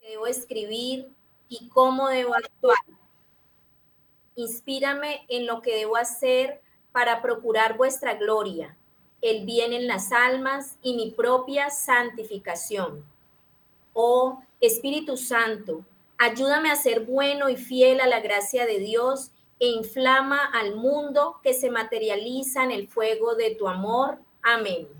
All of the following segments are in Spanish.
debo escribir y cómo debo actuar. Inspírame en lo que debo hacer para procurar vuestra gloria, el bien en las almas y mi propia santificación. Oh Espíritu Santo, ayúdame a ser bueno y fiel a la gracia de Dios e inflama al mundo que se materializa en el fuego de tu amor. Amén.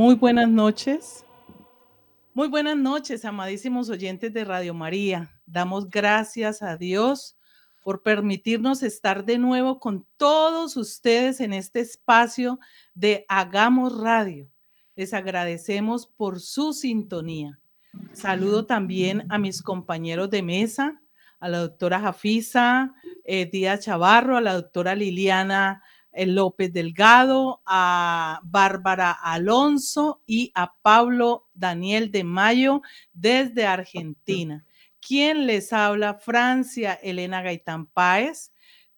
Muy buenas noches. Muy buenas noches, amadísimos oyentes de Radio María. Damos gracias a Dios por permitirnos estar de nuevo con todos ustedes en este espacio de Hagamos Radio. Les agradecemos por su sintonía. Saludo también a mis compañeros de mesa, a la doctora Jafisa eh, Díaz Chavarro, a la doctora Liliana López Delgado, a Bárbara Alonso y a Pablo Daniel de Mayo desde Argentina. ¿Quién les habla? Francia, Elena Gaitán Páez.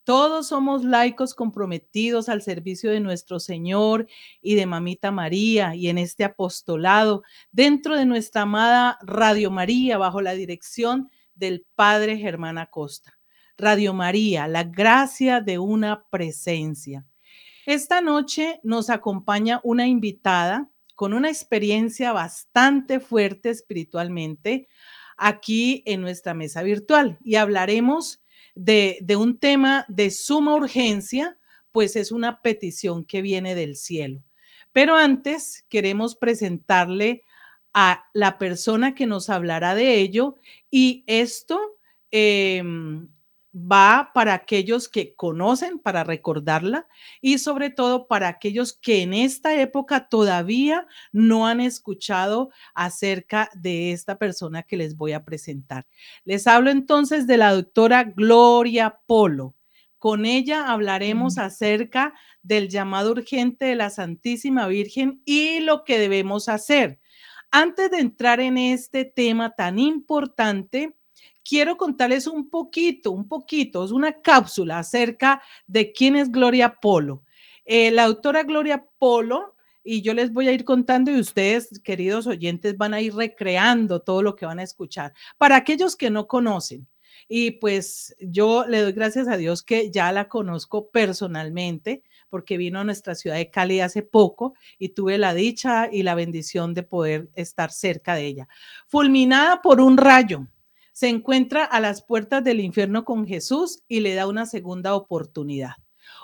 Todos somos laicos comprometidos al servicio de nuestro Señor y de Mamita María y en este apostolado dentro de nuestra amada Radio María bajo la dirección del Padre Germán Acosta. Radio María, la gracia de una presencia. Esta noche nos acompaña una invitada con una experiencia bastante fuerte espiritualmente aquí en nuestra mesa virtual y hablaremos de, un tema de suma urgencia, pues es una petición que viene del cielo. Pero antes queremos presentarle a la persona que nos hablará de ello y esto eh, va para aquellos que conocen, para recordarla y sobre todo para aquellos que en esta época todavía no han escuchado acerca de esta persona que les voy a presentar. Les hablo entonces de la doctora Gloria Polo. Con ella hablaremos acerca del llamado urgente de la Santísima Virgen y lo que debemos hacer. Antes de entrar en este tema tan importante, quiero contarles un poquito, un poquito, es una cápsula acerca de quién es Gloria Polo. Eh, la autora Gloria Polo, y yo les voy a ir contando y ustedes, queridos oyentes, van a ir recreando todo lo que van a escuchar. Para aquellos que no conocen, y pues yo le doy gracias a Dios que ya la conozco personalmente, porque vino a nuestra ciudad de Cali hace poco y tuve la dicha y la bendición de poder estar cerca de ella. Fulminada por un rayo, se encuentra a las puertas del infierno con Jesús y le da una segunda oportunidad.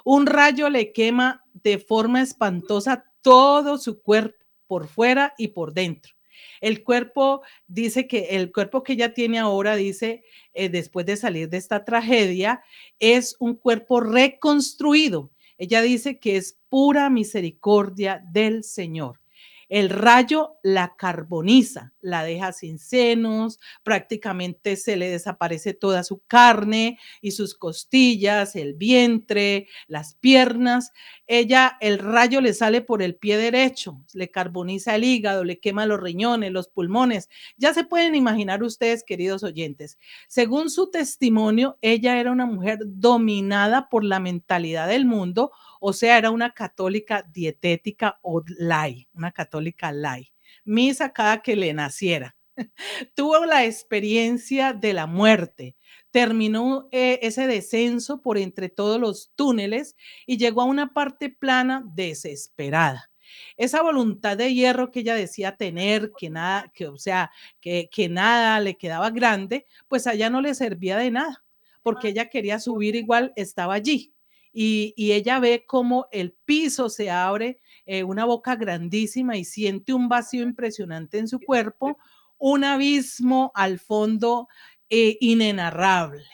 Un rayo le quema de forma espantosa todo su cuerpo, por fuera y por dentro. El cuerpo dice que el cuerpo que ella tiene ahora, dice, eh, después de salir de esta tragedia, es un cuerpo reconstruido. Ella dice que es pura misericordia del Señor. El rayo la carboniza, la deja sin senos, prácticamente se le desaparece toda su carne y sus costillas, el vientre, las piernas. Ella, el rayo le sale por el pie derecho, le carboniza el hígado, le quema los riñones, los pulmones. Ya se pueden imaginar ustedes, queridos oyentes. Según su testimonio, ella era una mujer dominada por la mentalidad del mundo o sea, era una católica dietética o lay, una católica lay, misa cada que le naciera. Tuvo la experiencia de la muerte, terminó eh, ese descenso por entre todos los túneles y llegó a una parte plana desesperada. Esa voluntad de hierro que ella decía tener, que nada, que o sea, que, que nada le quedaba grande, pues allá no le servía de nada, porque ella quería subir igual, estaba allí y, ella ve como el piso se abre, eh, una boca grandísima y siente un vacío impresionante en su cuerpo, un abismo al fondo eh, inenarrable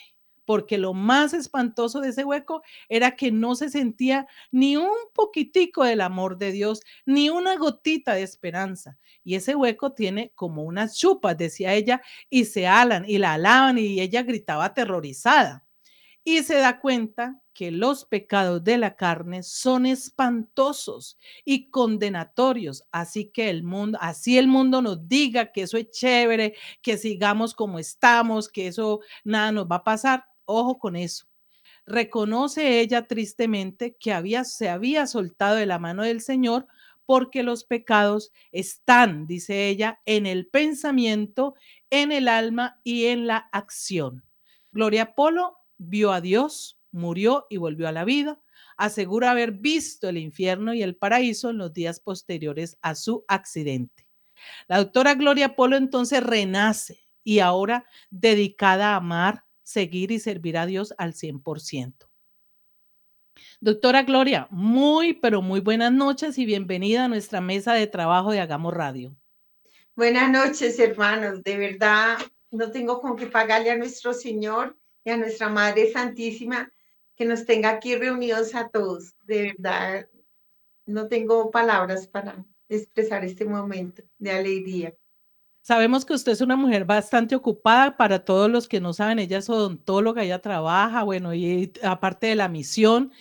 porque lo más espantoso de ese hueco era que no se sentía ni un poquitico del amor de Dios, ni una gotita de esperanza. Y ese hueco tiene como unas chupas, decía ella, y se alan y la alaban y ella gritaba aterrorizada. Y se da cuenta que los pecados de la carne son espantosos y condenatorios. Así que el mundo, así el mundo nos diga que eso es chévere, que sigamos como estamos, que eso nada nos va a pasar. Ojo con eso. Reconoce ella tristemente que había, se había soltado de la mano del Señor porque los pecados están, dice ella, en el pensamiento, en el alma y en la acción. Gloria Polo vio a Dios, murió y volvió a la vida. Asegura haber visto el infierno y el paraíso en los días posteriores a su accidente. La doctora Gloria Polo entonces renace y ahora dedicada a amar, seguir y servir a Dios al 100%. Doctora Gloria, muy, pero muy buenas noches y bienvenida a nuestra mesa de trabajo de Hagamos Radio. Buenas noches, hermanos. De verdad, no tengo con qué pagarle a nuestro Señor y a nuestra Madre Santísima que nos tenga aquí reunidos a todos. De verdad, no tengo palabras para expresar este momento de alegría. Sabemos que usted es una mujer bastante ocupada. Para todos los que no saben, ella es odontóloga, ella trabaja, bueno, y aparte de la misión,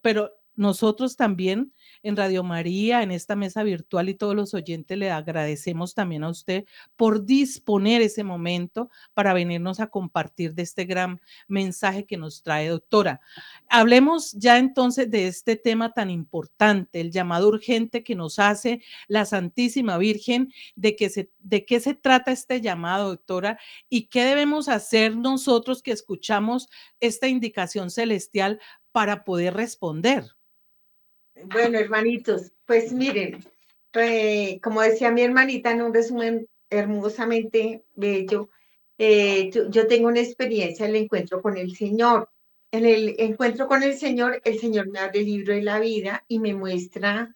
pero nosotros también en Radio María, en esta mesa virtual y todos los oyentes le agradecemos también a usted por disponer ese momento para venirnos a compartir de este gran mensaje que nos trae, doctora. Hablemos ya entonces de este tema tan importante, el llamado urgente que nos hace la Santísima Virgen, de, que se, de qué se trata este llamado, doctora, y qué debemos hacer nosotros que escuchamos esta indicación celestial para poder responder. Bueno, hermanitos, pues miren, como decía mi hermanita en un resumen hermosamente bello, eh, yo, tengo una experiencia en el encuentro con el Señor. En el encuentro con el Señor, el Señor me abre el libro de la vida y me muestra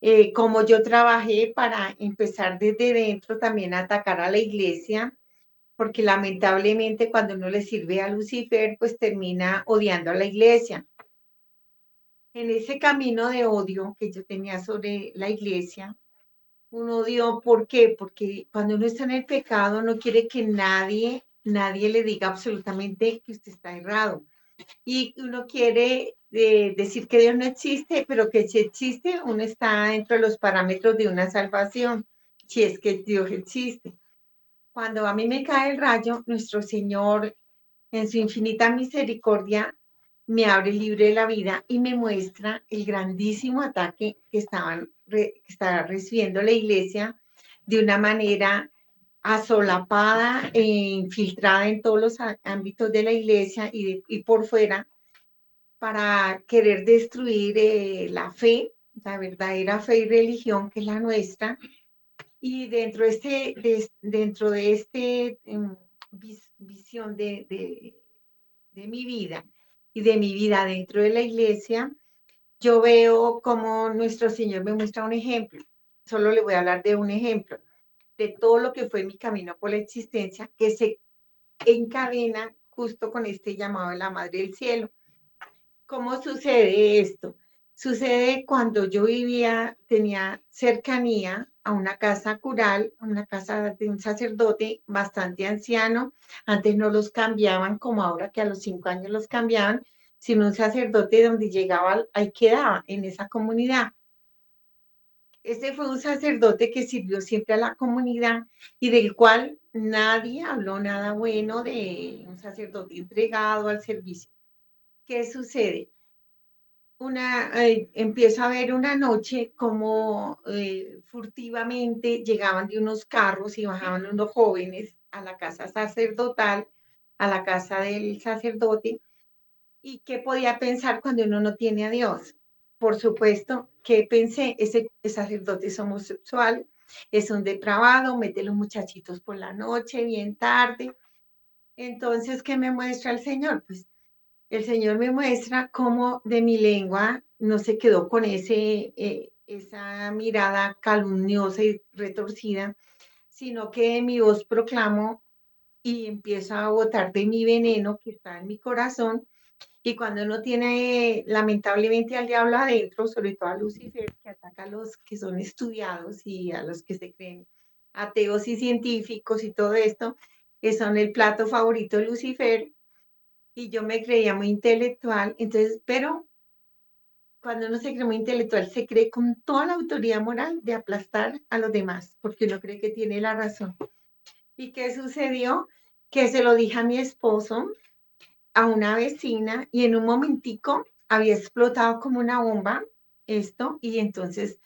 eh, cómo yo trabajé para empezar desde dentro también a atacar a la iglesia, porque lamentablemente cuando uno le sirve a Lucifer, pues termina odiando a la iglesia en ese camino de odio que yo tenía sobre la iglesia, un odio, ¿por qué? Porque cuando uno está en el pecado no quiere que nadie, nadie le diga absolutamente que usted está errado. Y uno quiere eh, decir que Dios no existe, pero que si existe, uno está dentro de los parámetros de una salvación, si es que Dios existe. Cuando a mí me cae el rayo, nuestro Señor, en su infinita misericordia, me abre el libro de la vida y me muestra el grandísimo ataque que, estaban, que estaba recibiendo la iglesia de una manera asolapada e infiltrada en todos los ámbitos de la iglesia y, y por fuera para querer destruir eh, la fe, la verdadera fe y religión que es la nuestra. Y dentro de este, de, dentro de este em, visión de, de, de mi vida, y de mi vida dentro de la iglesia, yo veo como nuestro Señor me muestra un ejemplo. Solo le voy a hablar de un ejemplo, de todo lo que fue mi camino por la existencia, que se encadena justo con este llamado de la Madre del Cielo. ¿Cómo sucede esto? Sucede cuando yo vivía, tenía cercanía a una casa cural, una casa de un sacerdote bastante anciano. Antes no los cambiaban como ahora que a los cinco años los cambiaban, sino un sacerdote donde llegaba, ahí quedaba, en esa comunidad. Este fue un sacerdote que sirvió siempre a la comunidad y del cual nadie habló nada bueno de un sacerdote entregado al servicio. ¿Qué sucede? Una, eh, empiezo a ver una noche como eh, furtivamente llegaban de unos carros y bajaban unos jóvenes a la casa sacerdotal, a la casa del sacerdote. ¿Y qué podía pensar cuando uno no tiene a Dios? Por supuesto que pensé, ese, sacerdote es homosexual, es un depravado, mete los muchachitos por la noche, bien tarde. Entonces, ¿qué me muestra el Señor? Pues el Señor me muestra cómo de mi lengua no se quedó con ese, eh, esa mirada calumniosa y retorcida, sino que mi voz proclamo y empiezo a botar de mi veneno que está en mi corazón. Y cuando uno tiene lamentablemente al diablo adentro, sobre todo a Lucifer, que ataca a los que son estudiados y a los que se creen ateos y científicos y todo esto, que son el plato favorito de Lucifer, y yo me creía muy intelectual, entonces, pero cuando uno se cree muy intelectual, se cree con toda la autoridad moral de aplastar a los demás, porque uno cree que tiene la razón. ¿Y qué sucedió? Que se lo dije a mi esposo, a una vecina, y en un momentico había explotado como una bomba esto, y entonces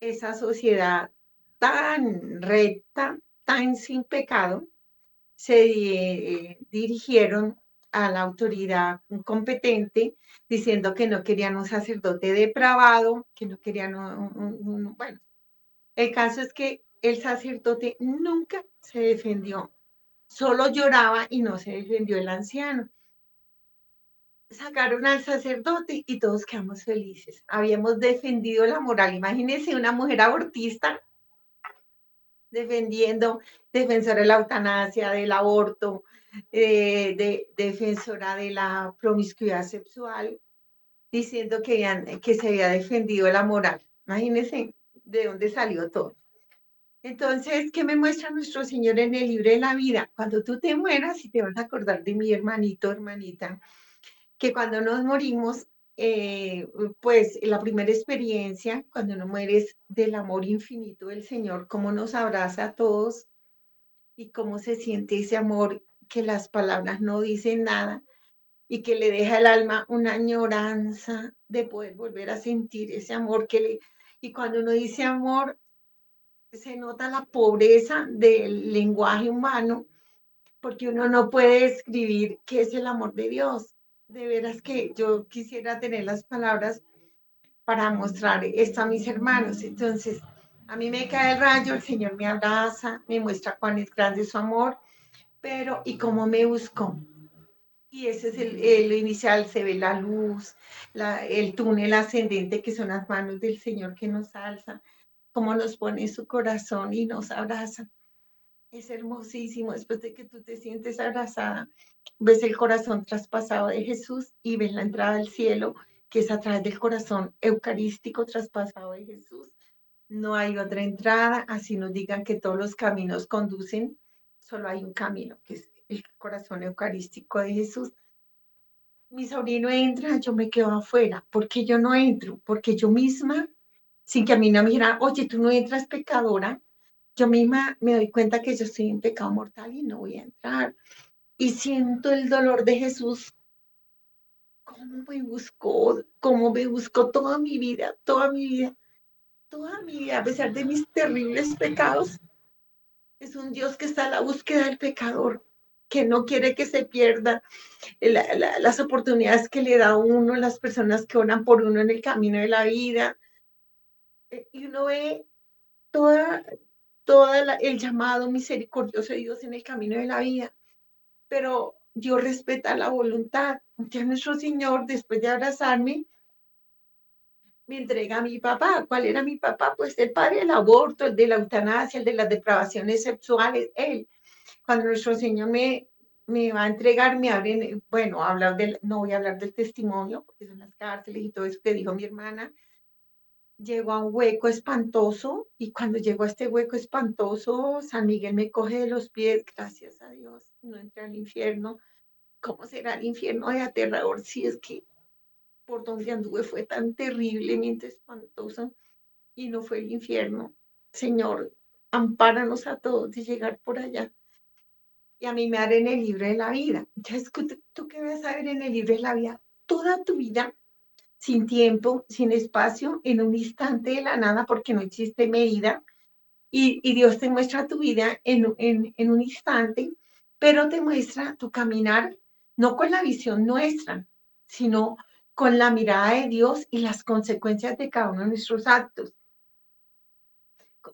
esa sociedad tan recta, tan sin pecado, se eh, dirigieron a la autoridad competente diciendo que no querían un sacerdote depravado, que no querían un, bueno, el caso es que el sacerdote nunca se defendió, solo lloraba y no se defendió el anciano. Sacaron al sacerdote y todos quedamos felices. Habíamos defendido la moral. Imagínense una mujer abortista defendiendo, defensora de la eutanasia, del aborto, eh, de, defensora de la promiscuidad sexual, diciendo que, que se había defendido la moral. Imagínense de dónde salió todo. Entonces, ¿qué me muestra nuestro Señor en el libro de la vida? Cuando tú te mueras, y te vas a acordar de mi hermanito, hermanita, que cuando nos morimos, eh, pues la primera experiencia, cuando uno muere, del amor infinito del Señor, cómo nos abraza a todos y cómo se siente ese amor que las palabras no dicen nada y que le deja al alma una añoranza de poder volver a sentir ese amor que le... Y cuando uno dice amor, se nota la pobreza del lenguaje humano, porque uno no puede describir qué es el amor de Dios de veras que yo quisiera tener las palabras para mostrar esto a mis hermanos. Entonces, a mí me cae el rayo, el Señor me abraza, me muestra cuán es grande su amor, pero ¿y cómo me buscó? Y ese es el, inicial, se ve la luz, el túnel ascendente que son las manos del Señor que nos alza, cómo nos pone su corazón y nos abraza. Es hermosísimo después de que tú te sientes abrazada ves el corazón traspasado de Jesús y ves la entrada al cielo, que es a través del corazón eucarístico traspasado de Jesús. No hay otra entrada, así nos digan que todos los caminos conducen, solo hay un camino, que es el corazón eucarístico de Jesús. Mi sobrino entra, yo me quedo afuera. ¿Por qué yo no entro? Porque yo misma, sin que a mí no me dijeran, oye, tú no entras pecadora, yo misma me doy cuenta que yo estoy en pecado mortal y no voy a entrar y siento el dolor de Jesús. ¿Cómo me buscó? ¿Cómo me buscó toda mi vida? Toda mi vida. Toda mi vida, a pesar de mis terribles pecados. Es un Dios que está a la búsqueda del pecador, que no quiere que se pierda las oportunidades que le da uno, las personas que oran por uno en el camino de la vida. Eh, y uno ve toda, toda el llamado misericordioso de Dios en el camino de la vida pero Dios respeta la voluntad. Ya nuestro Señor, después de abrazarme, me entrega a mi papá. ¿Cuál era mi papá? Pues el padre del aborto, el de la eutanasia, el de las depravaciones sexuales, él. Cuando nuestro Señor me, va a entregar, me abren, bueno, hablar del, no voy a hablar del testimonio, porque son las cárceles y todo eso que dijo mi hermana, llegó a un hueco espantoso y cuando llegó a este hueco espantoso, San Miguel me coge de los pies, gracias a Dios, no entré al infierno. ¿Cómo será el infierno de aterrador si es que por donde anduve fue tan terriblemente espantoso y no fue el infierno? Señor, ampáranos a todos de llegar por allá. Y a mí me haré en el libro de la vida. Entonces, ¿tú qué vas a ver en el libro de la vida? Toda tu vida sin tiempo, sin espacio, en un instante de la nada, porque no existe medida. Y, Dios te muestra tu vida en, en un instante, pero te muestra tu caminar, no con la visión nuestra, sino con la mirada de Dios y las consecuencias de cada uno de nuestros actos.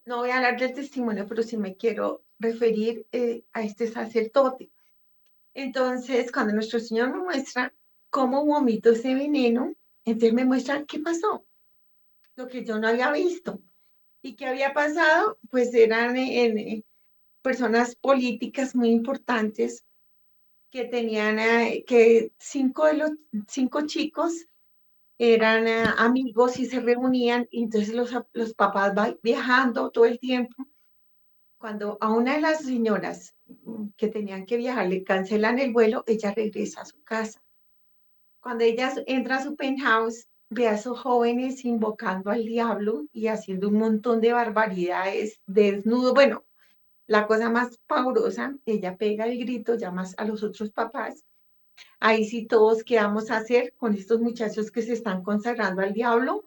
No voy a hablar del testimonio, pero sí me quiero referir eh, a este sacerdote. Entonces, cuando nuestro Señor nos muestra cómo vomito ese veneno. Entonces me muestran qué pasó, lo que yo no había visto. ¿Y qué había pasado? Pues eran en, personas políticas muy importantes que tenían, eh, que cinco de los cinco chicos eran eh, amigos y se reunían, y entonces los, los papás viajando todo el tiempo. Cuando a una de las señoras que tenían que viajar le cancelan el vuelo, ella regresa a su casa. Cuando ella entra a su penthouse, ve a esos jóvenes invocando al diablo y haciendo un montón de barbaridades, desnudo, bueno, la cosa más pavorosa, ella pega el grito, llama a los otros papás. Ahí sí todos, ¿qué vamos a hacer con estos muchachos que se están consagrando al diablo?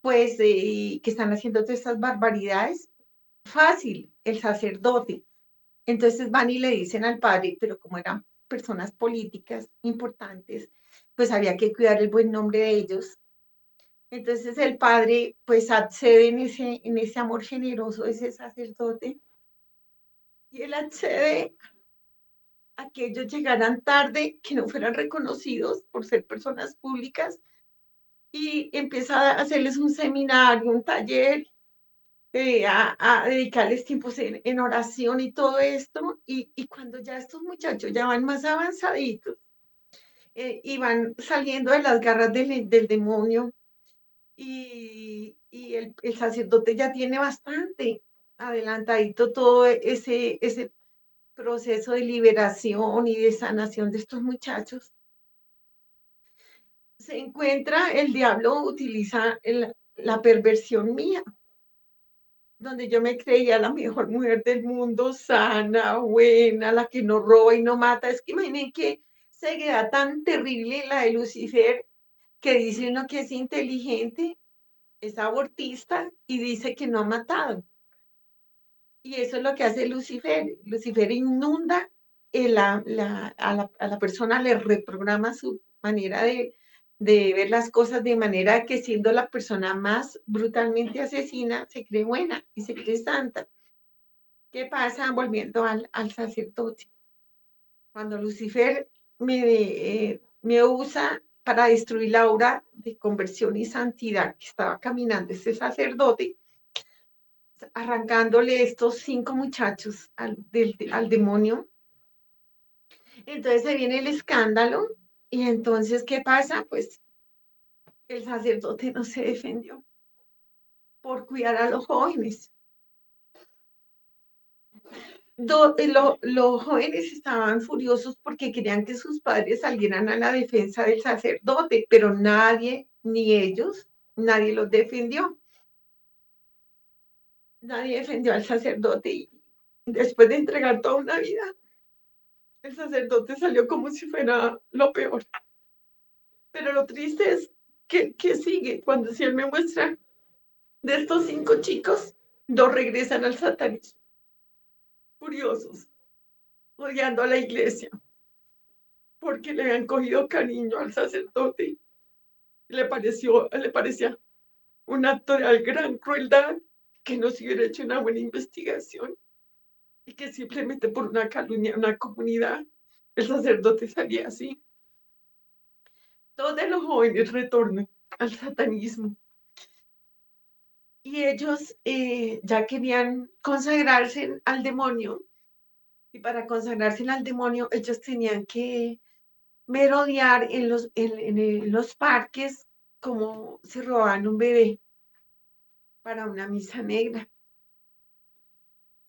Pues eh, que están haciendo todas estas barbaridades. Fácil, el sacerdote. Entonces van y le dicen al padre, pero como eran personas políticas importantes, pues había que cuidar el buen nombre de ellos. Entonces el padre pues accede en ese, en ese amor generoso ese sacerdote y él accede a que ellos llegaran tarde, que no fueran reconocidos por ser personas públicas y empieza a hacerles un seminario, un taller, eh, a, dedicarles tiempos en, oración y todo esto. Y, y, cuando ya estos muchachos ya van más avanzaditos eh, y van saliendo de las garras del, del demonio y, y el, el sacerdote ya tiene bastante adelantadito todo ese, ese proceso de liberación y de sanación de estos muchachos. Se encuentra, el diablo utiliza la perversión mía, donde yo me creía la mejor mujer del mundo, sana, buena, la que no roba y no mata. Es que imaginen que queda tan terrible la de Lucifer, que dice uno que es inteligente, es abortista y dice que no ha matado. Y eso es lo que hace Lucifer. Lucifer inunda a, la, persona, le reprograma su manera de, ver las cosas de manera que siendo la persona más brutalmente asesina, se cree buena y se cree santa. ¿Qué pasa? Volviendo al, sacerdote. Cuando Lucifer me, eh, me usa para destruir la obra de conversión y santidad que estaba caminando ese sacerdote, arrancándole estos cinco muchachos al, al demonio. Entonces se viene el escándalo y entonces, ¿qué pasa? Pues el sacerdote no se defendió por cuidar a los jóvenes. Eh, los jóvenes estaban furiosos porque querían que sus padres salieran a la defensa del sacerdote, pero nadie, ni ellos, nadie los defendió nadie defendió al sacerdote y después de entregar toda una vida, el sacerdote salió como si fuera lo peor. Pero lo triste es que, que sigue cuando si él me muestra de estos cinco chicos, dos regresan al satanismo, furiosos, odiando a la iglesia, porque le habían cogido cariño al sacerdote. Le pareció, le parecía un acto de gran crueldad que no se hubiera hecho una buena investigación y que simplemente por una calumnia, una comunidad, el sacerdote salía así. Todos los jóvenes retornan al satanismo. Y ellos eh, ya querían consagrarse al demonio. Y para consagrarse al demonio, ellos tenían que merodear en los, en los parques como si robaban un bebé para una misa negra.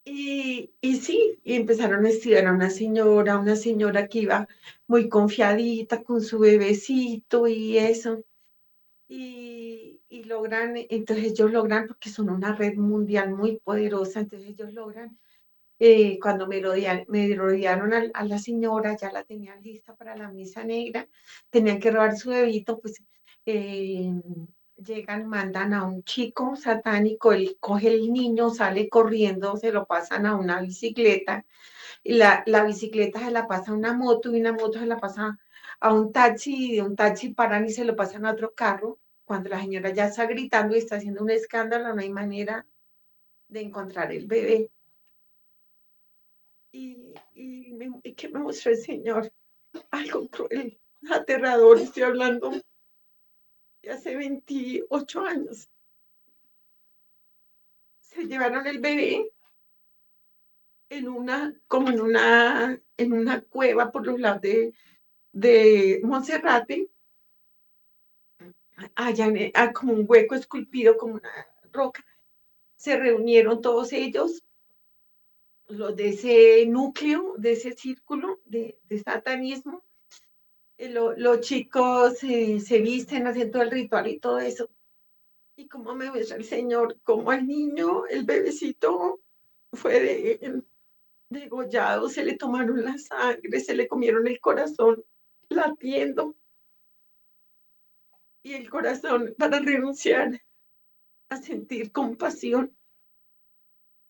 Y, y sí, y empezaron a estudiar a una señora, una señora que iba muy confiadita con su bebecito y eso. Y, y logran, entonces ellos logran, porque son una red mundial muy poderosa, entonces ellos logran, eh, cuando me rodearon, me rodearon a, a, la señora, ya la tenían lista para la misa negra, tenían que robar su bebito, pues eh, llegan, mandan a un chico satánico, él coge el niño, sale corriendo, se lo pasan a una bicicleta, y la, la bicicleta se la pasa a una moto y una moto se la pasa a un taxi y de un taxi paran y se lo pasan a otro carro. Cuando la señora ya está gritando y está haciendo un escándalo, no hay manera de encontrar el bebé. Y, y, y que me mostró el Señor algo cruel, aterrador, estoy hablando hace 28 años. Se llevaron el bebé en una, como en una, en una cueva por los lados de, de Monserrate, allá ah, como un hueco esculpido como una roca. Se reunieron todos ellos, los de ese núcleo, de ese círculo de satanismo. Los chicos se visten, hacen todo el ritual y todo eso. Y como me ves el Señor, como el niño, el bebecito, fue de, degollado, se le tomaron la sangre, se le comieron el corazón latiendo. Y el corazón para renunciar a sentir compasión,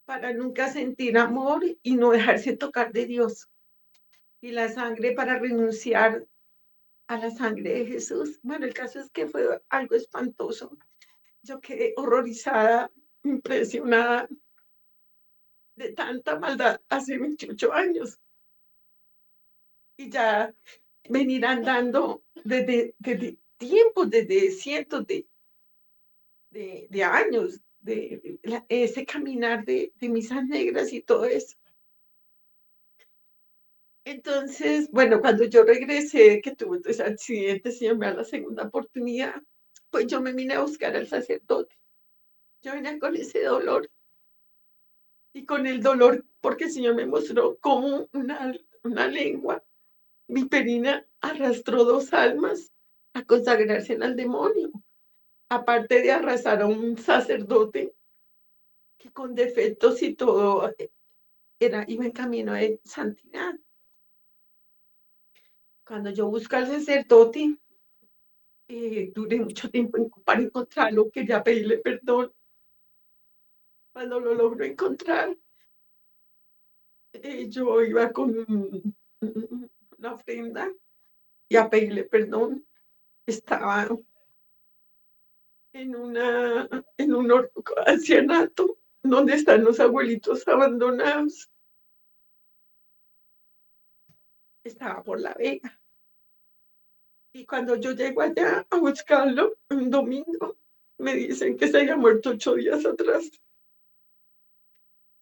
para nunca sentir amor y no dejarse tocar de Dios. Y la sangre para renunciar a la sangre de Jesús. Bueno, el caso es que fue algo espantoso. Yo quedé horrorizada, impresionada de tanta maldad hace 28 años. Y ya venir andando desde, tiempos, desde cientos de, de, años, de, ese caminar de, de misas negras y todo eso. Entonces, bueno, cuando yo regresé, que tuve ese accidente, si me da la segunda oportunidad, pues yo me vine a buscar al sacerdote. Yo venía con ese dolor y con el dolor, porque el Señor me mostró como una, una lengua viperina arrastró dos almas a consagrarse al demonio, aparte de arrasar a un sacerdote que con defectos y todo era, iba en camino de santidad. Cuando yo busco al sacerdote, eh, duré mucho tiempo para encontrarlo, quería pedirle perdón cuando lo logro encontrar, eh, yo iba con una ofrenda y a pedirle perdón. Estaba en, una, en un ancianato donde están los abuelitos abandonados. Estaba por la vega. Y cuando yo llego allá a buscarlo, un domingo, me dicen que se había muerto ocho días atrás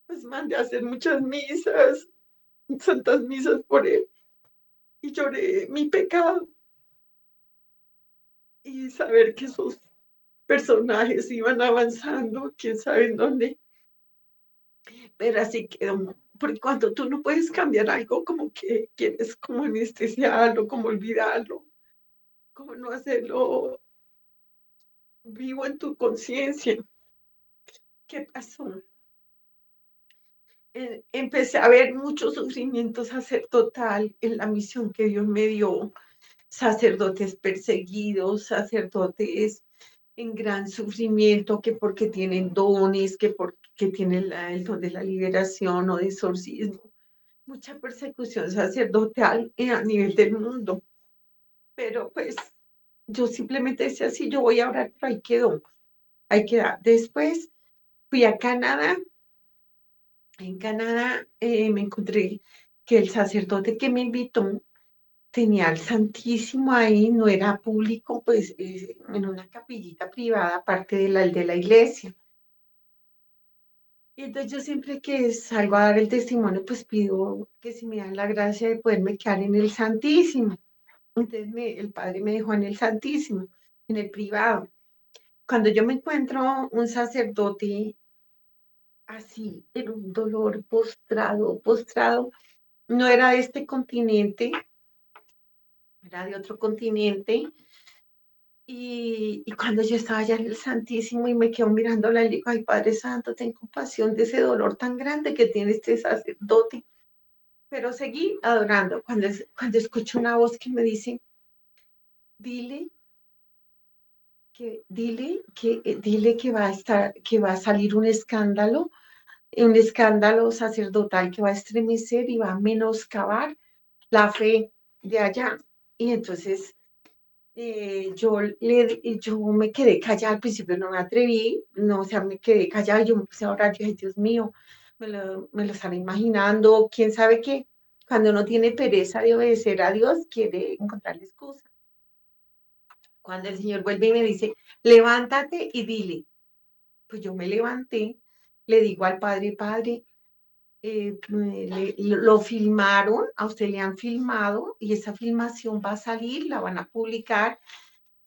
pues mandé a hacer muchas misas, santas misas por él. Y lloré mi pecado. Y saber que esos personajes iban avanzando, quién sabe en dónde. Pero así quedó. Porque cuando tú no puedes cambiar algo, como que quieres como anestesiarlo, como olvidarlo, como no hacerlo vivo en tu conciencia. ¿Qué pasó? Eh, empecé a ver mucho sufrimiento sacerdotal en la misión que Dios me dio, sacerdotes perseguidos, sacerdotes en gran sufrimiento, que porque tienen dones, que porque tienen el don de la liberación o de exorcismo, mucha persecución sacerdotal a nivel del mundo. Pero pues yo simplemente decía, sí, yo voy a orar, pero ahí quedó, ahí queda. Después fui a Canadá en Canadá eh, me encontré que el sacerdote que me invitó tenía al Santísimo ahí, no era público, pues en una capillita privada, aparte de la de la iglesia. Y entonces yo siempre que salgo a dar el testimonio, pues pido que si me dan la gracia de poderme quedar en el Santísimo. Entonces el Padre me dejó en el Santísimo, en el privado. Cuando yo me encuentro un sacerdote así, era un dolor postrado, postrado. No era de este continente, era de otro continente. Y, cuando yo estaba allá en el Santísimo y me quedo mirando le digo, ay Padre Santo, ten compasión de ese dolor tan grande que tiene este sacerdote. Pero seguí adorando. Cuando, cuando escucho una voz que me dice, dile que dile que dile que va a estar que va a salir un escándalo un escándalo sacerdotal que va a estremecer y va a menoscabar la fe de allá y entonces eh, yo le yo me quedé callada. Al principio no me atreví no o sea me quedé callada. Yo me puse a orar yo dije Dios mío me lo, me lo imaginando quién sabe qué cuando uno tiene pereza de obedecer a Dios, quiere encontrarle excusa. Cuando el Señor vuelve y me dice, levántate y dile, pues yo me levanté, le digo al Padre, Padre, eh, lo filmaron, a usted le han filmado y esa filmación va a salir, la van a publicar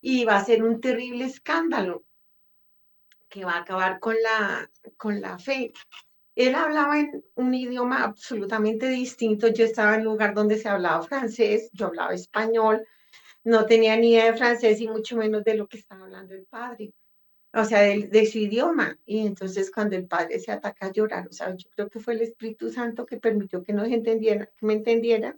y va a ser un terrible escándalo que va a acabar con la, con la fe. Él hablaba en un idioma absolutamente distinto. Yo estaba en un lugar donde se hablaba francés, yo hablaba español, no tenía ni idea de francés y mucho menos de lo que estaba hablando el padre o sea, de, su idioma. Y entonces cuando el padre se ataca a llorar, o sea, yo creo que fue el Espíritu Santo que permitió que nos entendiera, que me entendiera.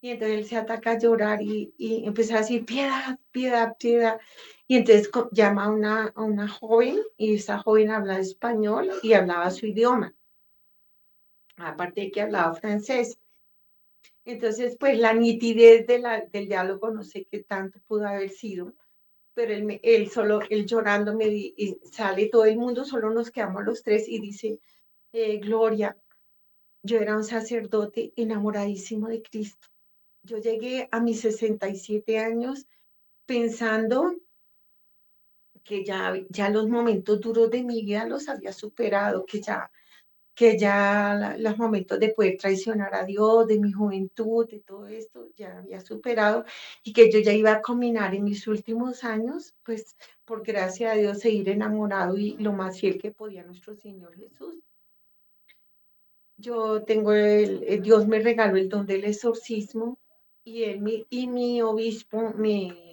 Y entonces él se ataca a llorar y, y empieza a decir, piedad, piedad, piedad. Y entonces llama a una, a una joven y esa joven habla español y hablaba su idioma. Aparte de que hablaba francés. Entonces, pues la nitidez de del diálogo, no sé qué tanto pudo haber sido, pero él, solo, él llorando me y sale todo el mundo, solo nos quedamos los tres y dice, eh, Gloria, yo era un sacerdote enamoradísimo de Cristo. Yo llegué a mis 67 años pensando que ya, ya los momentos duros de mi vida los había superado, que ya que ya los momentos de poder traicionar a Dios, de mi juventud, de todo esto, ya había superado y que yo ya iba a combinar en mis últimos años, pues por gracia de Dios, seguir enamorado y lo más fiel que podía nuestro Señor Jesús. Yo tengo el, Dios me regaló el don del exorcismo y, él, y mi obispo me,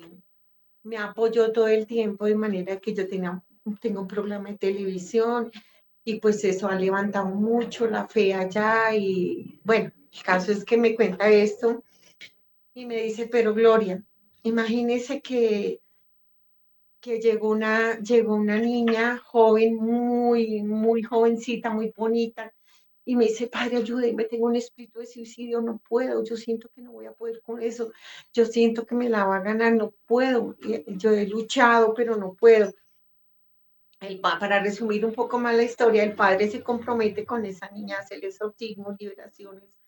me apoyó todo el tiempo de manera que yo tenía, tengo un programa de televisión, y pues eso ha levantado mucho la fe allá y bueno, el caso es que me cuenta esto y me dice, pero Gloria, imagínese que, que llegó, una, llegó una niña joven, muy, muy jovencita, muy bonita, y me dice, padre, ayúdeme, tengo un espíritu de suicidio, no puedo, yo siento que no voy a poder con eso, yo siento que me la va a ganar, no puedo, yo he luchado, pero no puedo para resumir un poco más la historia, el padre se compromete con esa niña a hacerle exorcismos, liberaciones,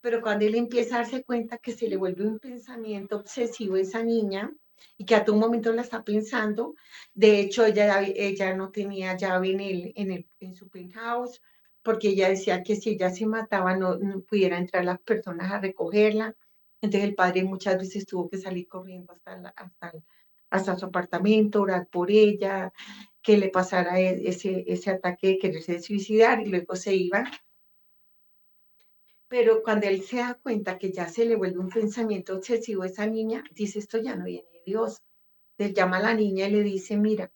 pero cuando él empieza a darse cuenta que se le vuelve un pensamiento obsesivo a esa niña y que a todo momento la está pensando, de hecho ella, ella no tenía llave en, el, en, el, en su penthouse, porque ella decía que si ella se mataba no, no pudiera entrar las personas a recogerla. Entonces el padre muchas veces tuvo que salir corriendo hasta, hasta, su apartamento, orar por ella, que le pasara e, ese, ese ataque de quererse suicidar y luego se iba. Pero cuando él se da cuenta que ya se le vuelve un pensamiento obsesivo a esa niña, dice, esto ya no viene de Dios. Le llama a la niña y le dice, mira,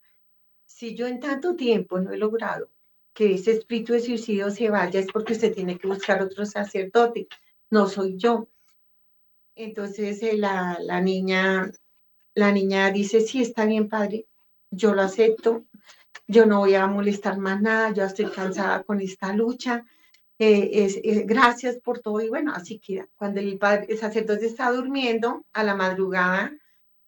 si yo en tanto tiempo no he logrado que ese espíritu de suicidio se vaya, es porque usted tiene que buscar otro sacerdote, no soy yo. Entonces eh, la, la niña, la niña dice, sí, está bien, padre, yo lo acepto, yo no voy a molestar más nada, yo estoy cansada con esta lucha, eh, es, gracias por todo. Y bueno, así que cuando el, padre, el sacerdote está durmiendo, a la madrugada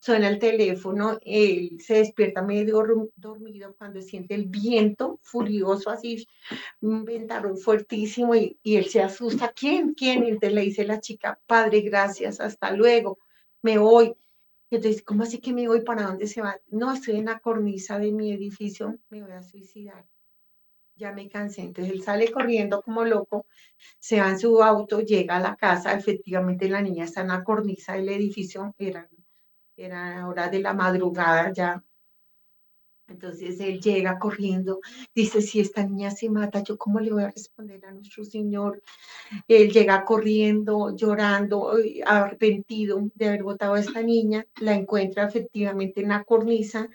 suena el teléfono, él se despierta medio dormido cuando siente el viento furioso, así, un ventarrón fuertísimo, y, él se asusta. ¿Quién? ¿Quién? Entonces le dice la chica, padre, gracias, hasta luego, me voy. Entonces, ¿cómo así que me voy? ¿Para dónde se va? No, estoy en la cornisa de mi edificio, me voy a suicidar. Ya me cansé. Entonces él sale corriendo como loco, se va en su auto, llega a la casa, efectivamente la niña está en la cornisa del edificio, era, era hora de la madrugada ya, entonces él llega corriendo, dice, si esta niña se mata, ¿yo cómo le voy a responder a nuestro Señor? Él llega corriendo, llorando, arrepentido de haber votado a esta niña, la encuentra efectivamente en la cornisa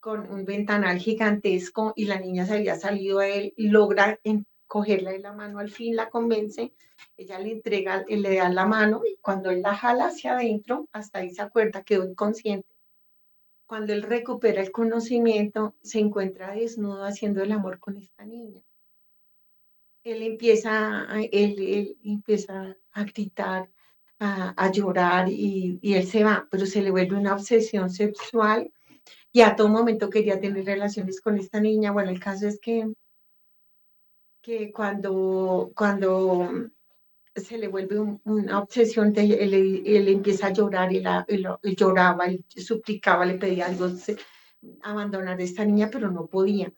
con un ventanal gigantesco y la niña se había salido a él, logra cogerla de la mano, al fin la convence, ella le entrega, le da la mano y cuando él la jala hacia adentro, hasta ahí se acuerda, quedó inconsciente cuando él recupera el conocimiento, se encuentra desnudo haciendo el amor con esta niña. Él empieza, él, empieza a gritar, a, llorar y, y, él se va, pero se le vuelve una obsesión sexual y a todo momento quería tener relaciones con esta niña. Bueno, el caso es que, que cuando, cuando se le vuelve una obsesión, él, empieza a llorar, y él, lloraba, él suplicaba, le pedía a Dios abandonar a esta niña, pero no podía.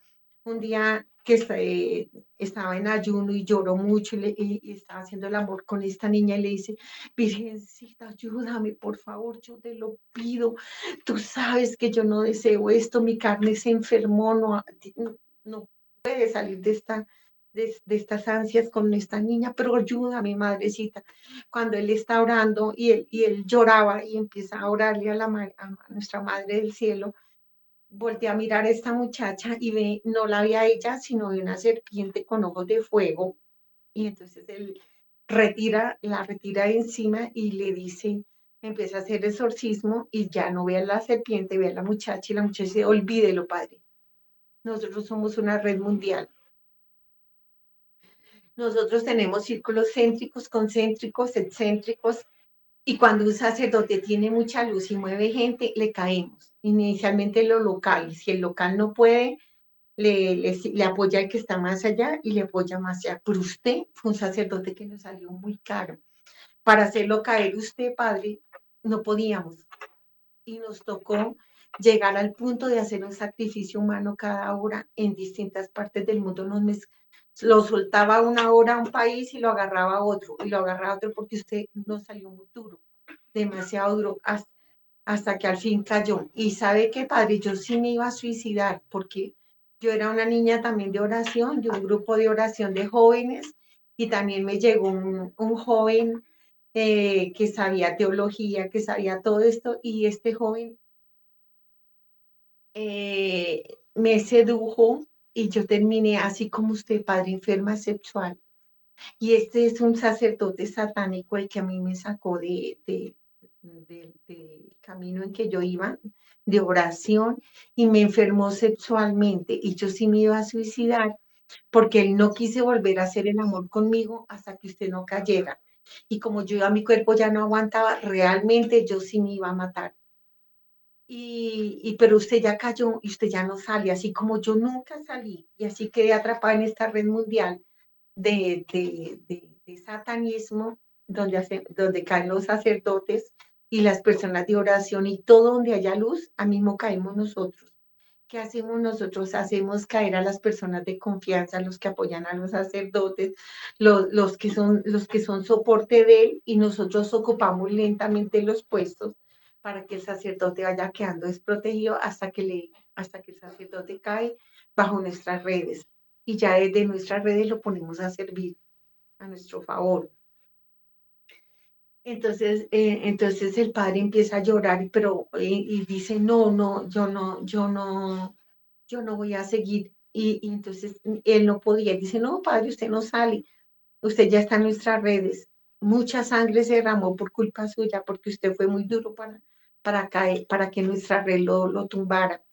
Un día que eh, estaba en ayuno y lloró mucho y, estaba haciendo el amor con esta niña y le dice, Virgencita, ayúdame, por favor, yo te lo pido. Tú sabes que yo no deseo esto, mi carne se enfermó, no, no puede salir de esta de, estas ansias con esta niña, pero ayuda a mi madrecita. Cuando él está orando y él, y él lloraba y empieza a orarle a, la, a nuestra Madre del Cielo, voltea a mirar a esta muchacha y ve, no la ve a ella, sino de una serpiente con ojos de fuego. Y entonces él retira, la retira de encima y le dice, empieza a hacer exorcismo y ya no ve a la serpiente, ve a la muchacha y la muchacha dice, olvídelo, padre. Nosotros somos una red mundial. Nosotros tenemos círculos céntricos, concéntricos, excéntricos, y cuando un sacerdote tiene mucha luz y mueve gente, le caemos. Inicialmente lo local, y si el local no puede, le, le, apoya el que está más allá y le apoya más allá. Pero usted fue un sacerdote que nos salió muy caro. Para hacerlo caer usted, padre, no podíamos. Y nos tocó llegar al punto de hacer un sacrificio humano cada hora en distintas partes del mundo. Nos lo soltaba una hora a un país y lo agarraba a otro, y lo agarraba a otro porque usted no salió muy duro, demasiado duro, hasta, que al fin cayó. Y sabe que, padre, yo sí me iba a suicidar porque yo era una niña también de oración, de un grupo de oración de jóvenes, y también me llegó un, joven eh, que sabía teología, que sabía todo esto, y este joven eh, me sedujo y yo terminé así como usted, padre enferma sexual. Y este es un sacerdote satánico el que a mí me sacó de, de, del camino en que yo iba, de oración, y me enfermó sexualmente. Y yo sí me iba a suicidar porque él no quise volver a hacer el amor conmigo hasta que usted no cayera. Y como yo a mi cuerpo ya no aguantaba, realmente yo sí me iba a matar y, pero usted ya cayó y usted ya no sale, así como yo nunca salí y así quedé atrapada en esta red mundial de, de, satanismo, donde, donde caen los sacerdotes y las personas de oración y todo donde haya luz, a mismo caemos nosotros. ¿Qué hacemos nosotros? Hacemos caer a las personas de confianza, los que apoyan a los sacerdotes, los, los, que, son, los que son soporte de él y nosotros ocupamos lentamente los puestos para que el sacerdote vaya quedando desprotegido hasta que, le, hasta que el sacerdote cae bajo nuestras redes. Y ya desde nuestras redes lo ponemos a servir a nuestro favor. Entonces, eh, entonces el padre empieza a llorar, pero eh, y dice, no, no, yo no, yo no, yo no voy a seguir. Y, y, entonces él no podía. Dice, no, padre, usted no sale. Usted ya está en nuestras redes. Mucha sangre se derramó por culpa suya, porque usted fue muy duro para, para, caer, para que nuestra reloj lo, tumbara.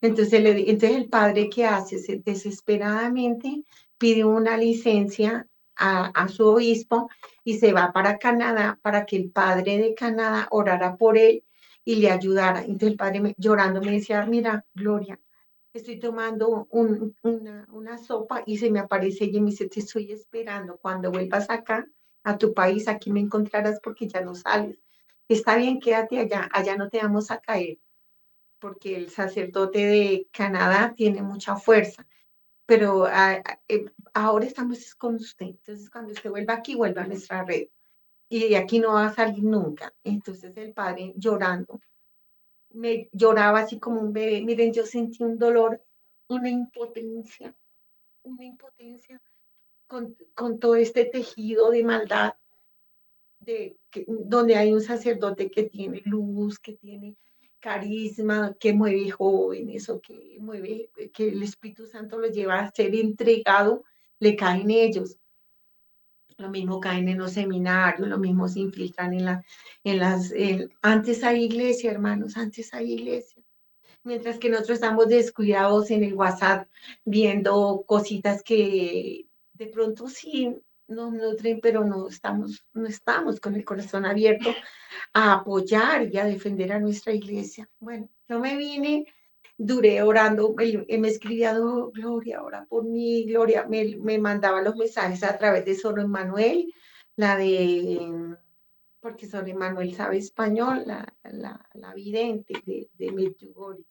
Entonces, le, entonces el padre que hace desesperadamente pide una licencia a, a, su obispo y se va para Canadá para que el padre de Canadá orara por él y le ayudara. Entonces el padre llorando me decía, mira, Gloria, estoy tomando una, una, sopa y se me aparece ella y me dice, te estoy esperando. Cuando vuelvas acá, a tu país, aquí me encontrarás porque ya no sales está bien, quédate allá, allá no te vamos a caer, porque el sacerdote de Canadá tiene mucha fuerza, pero ah, ah, eh, ahora estamos con usted, entonces cuando usted vuelva aquí, vuelva a nuestra red, y de aquí no va a salir nunca. Entonces el padre llorando, me lloraba así como un bebé, miren, yo sentí un dolor, una impotencia, una impotencia con, con todo este tejido de maldad de, donde hay un sacerdote que tiene luz, que tiene carisma, que mueve jóvenes o que mueve, que el Espíritu Santo los lleva a ser entregado, le caen ellos. Lo mismo caen en los seminarios, lo mismo se infiltran en, la, en las... antes hay iglesia, hermanos, antes hay iglesia. Mientras que nosotros estamos descuidados en el WhatsApp viendo cositas que de pronto sí nos nutren, pero no estamos, no estamos con el corazón abierto a apoyar y a defender a nuestra iglesia. Bueno, yo me vine, duré orando, me, me escribía, Gloria, ora por mí, Gloria, me, me mandaba los mensajes a través de Solo Emmanuel, la de, porque sobre Manuel sabe español, la, la, la vidente de, de Medjugorje.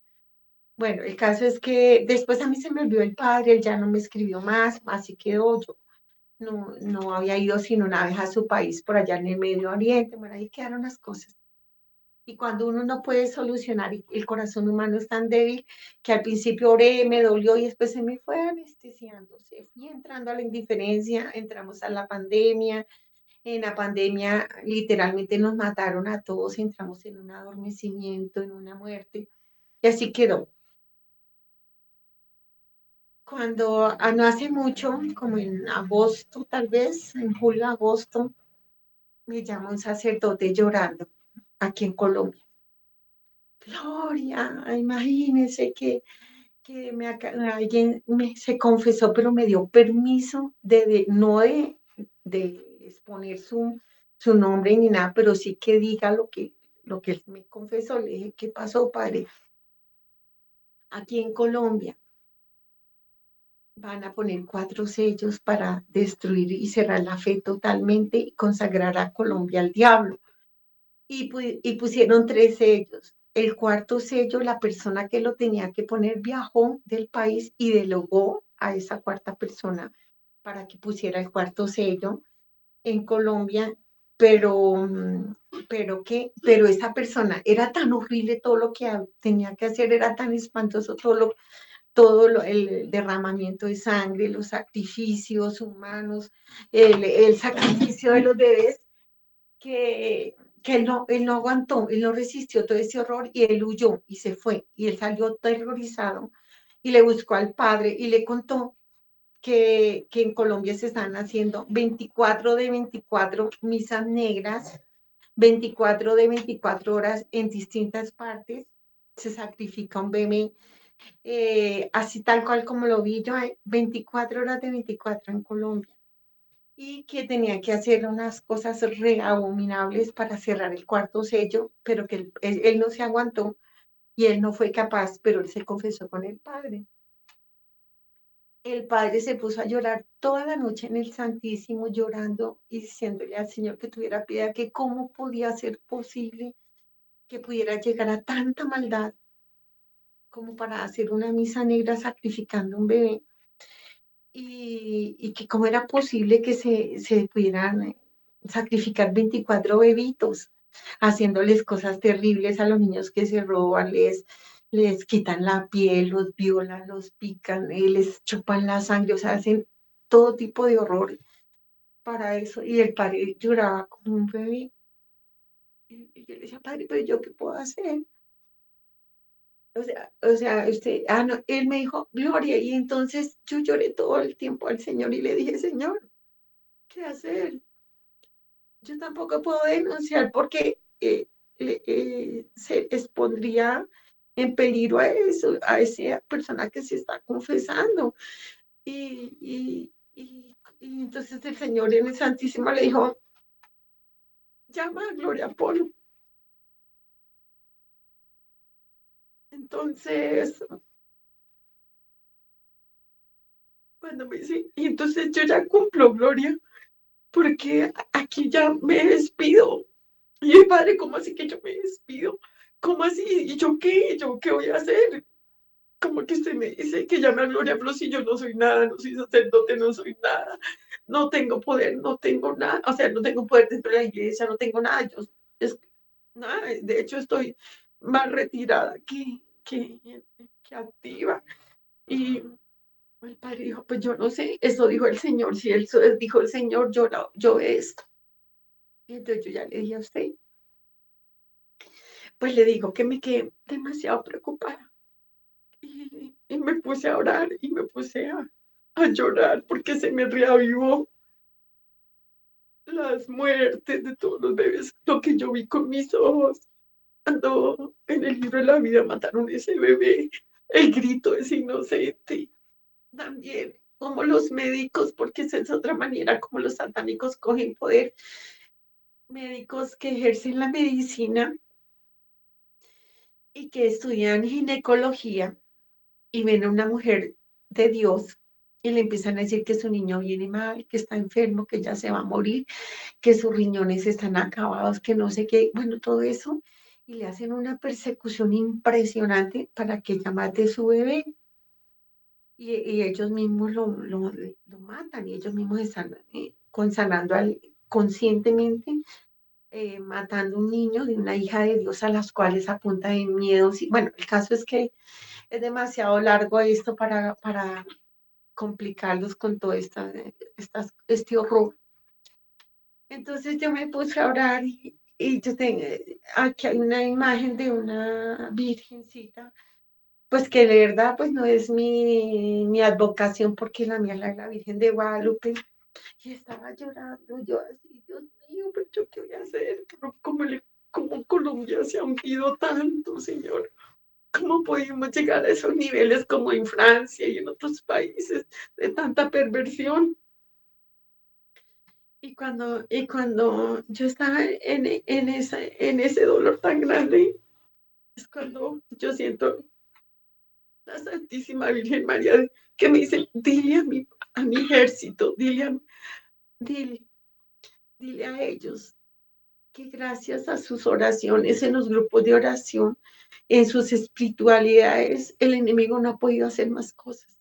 Bueno, el caso es que después a mí se me olvidó el padre, él ya no me escribió más, así quedó yo. No, no había ido sino una vez a su país por allá en el Medio Oriente, bueno, ahí quedaron las cosas. Y cuando uno no puede solucionar, el corazón humano es tan débil que al principio oré, me dolió y después se me fue anestesiando, fui entrando a la indiferencia, entramos a la pandemia. En la pandemia literalmente nos mataron a todos, entramos en un adormecimiento, en una muerte, y así quedó cuando no hace mucho, como en agosto tal vez, en julio, agosto, me llama un sacerdote llorando aquí en Colombia. Gloria, imagínese que, que me, alguien me, se confesó, pero me dio permiso de, no de, de, exponer su, su nombre ni nada, pero sí que diga lo que, lo que él me confesó. Le dije, ¿qué pasó, padre? Aquí en Colombia van a poner cuatro sellos para destruir y cerrar la fe totalmente y consagrar a Colombia al diablo. Y, pusieron tres sellos. El cuarto sello, la persona que lo tenía que poner viajó del país y delegó a esa cuarta persona para que pusiera el cuarto sello en Colombia, pero, pero que, pero esa persona era tan horrible todo lo que tenía que hacer, era tan espantoso todo lo, todo el derramamiento de sangre, los sacrificios humanos, el, sacrificio de los bebés, que, que él, no, él no aguantó, él no resistió todo ese horror y él huyó y se fue. Y él salió terrorizado y le buscó al padre y le contó que, que en Colombia se están haciendo 24 de 24 misas negras, 24 de 24 horas en distintas partes, se sacrifica un bebé eh, así tal cual como lo vi yo, hay 24 horas de 24 en Colombia, y que tenía que hacer unas cosas re abominables para cerrar el cuarto sello, pero que él, no se aguantó y él no fue capaz, pero él se confesó con el padre. El padre se puso a llorar toda la noche en el Santísimo, llorando y diciéndole al Señor que tuviera piedad, que cómo podía ser posible que pudiera llegar a tanta maldad como para hacer una misa negra sacrificando un bebé. Y, y que cómo era posible que se, se pudieran eh, sacrificar 24 bebitos, haciéndoles cosas terribles a los niños que se roban, les, les quitan la piel, los violan, los pican, eh, les chupan la sangre, o sea, hacen todo tipo de horror para eso. Y el padre lloraba como un bebé. Y yo le decía, padre, pero yo qué puedo hacer? O sea, o sea, usted, ah, no, él me dijo, Gloria, y entonces yo lloré todo el tiempo al Señor y le dije, Señor, ¿qué hacer? Yo tampoco puedo denunciar porque eh, eh, se expondría en peligro a eso, a esa persona que se está confesando. Y, y, y, y entonces el Señor en el Santísimo le dijo, llama a Gloria Polo. Entonces, cuando me dice, y entonces yo ya cumplo, Gloria, porque aquí ya me despido. Y el padre, ¿cómo así que yo me despido? ¿Cómo así? ¿Y yo qué? ¿Yo qué voy a hacer? Como que usted me dice que llame a Gloria Flor si yo no soy nada, no soy sacerdote, no soy nada, no tengo poder, no tengo nada, o sea, no tengo poder dentro de la iglesia, no tengo nada, yo es, nada, de hecho estoy más retirada que, que, activa. Y el padre dijo, pues yo no sé, eso dijo el Señor, si él dijo el Señor, yo, yo esto. Y entonces yo ya le dije a usted, pues le digo que me quedé demasiado preocupada. Y, me puse a orar y me puse a, a llorar porque se me reavivó las muertes de todos los bebés, lo que yo vi con mis ojos cuando en el libro de la vida mataron ese bebé, el grito es inocente. También como los médicos, porque esa es otra manera como los satánicos cogen poder. Médicos que ejercen la medicina y que estudian ginecología y ven a una mujer de Dios y le empiezan a decir que su niño viene mal, que está enfermo, que ya se va a morir, que sus riñones están acabados, que no sé qué, bueno, todo eso, y le hacen una persecución impresionante para que ella mate a su bebé. Y, ellos mismos lo, lo, matan y ellos mismos están eh, al, conscientemente, eh, matando un niño de una hija de Dios a las cuales apunta de miedo. Bueno, el caso es que es demasiado largo esto para, para complicarlos con todo esta, este horror. Entonces yo me puse a orar y, yo tengo, aquí hay una imagen de una virgencita, pues que de verdad pues no es mi, mi advocación porque la mía es la Virgen de Guadalupe y estaba llorando yo así, Dios mío, pero yo qué voy a hacer, como, le, como Colombia se ha hundido tanto, Señor. ¿Cómo podemos llegar a esos niveles como en Francia y en otros países de tanta perversión? Y cuando, y cuando yo estaba en, en, en ese dolor tan grande, es cuando yo siento la Santísima Virgen María que me dice, dile a mi, a mi ejército, dile, dile, dile a ellos que gracias a sus oraciones en los grupos de oración, en sus espiritualidades, el enemigo no ha podido hacer más cosas.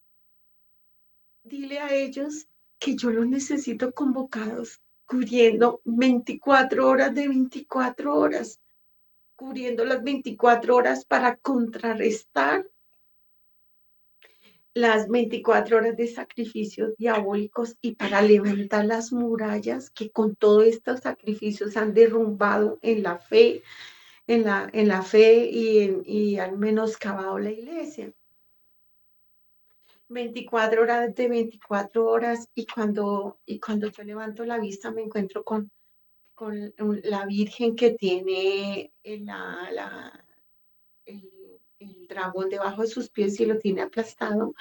Dile a ellos que yo los necesito convocados, cubriendo 24 horas de 24 horas, cubriendo las 24 horas para contrarrestar las 24 horas de sacrificios diabólicos y para levantar las murallas que con todos estos sacrificios han derrumbado en la fe, en la, en la fe y, y al menoscabado la iglesia. 24 horas de 24 horas y cuando, y cuando yo levanto la vista me encuentro con, con la Virgen que tiene la, la, el dragón debajo de sus pies y lo tiene aplastado.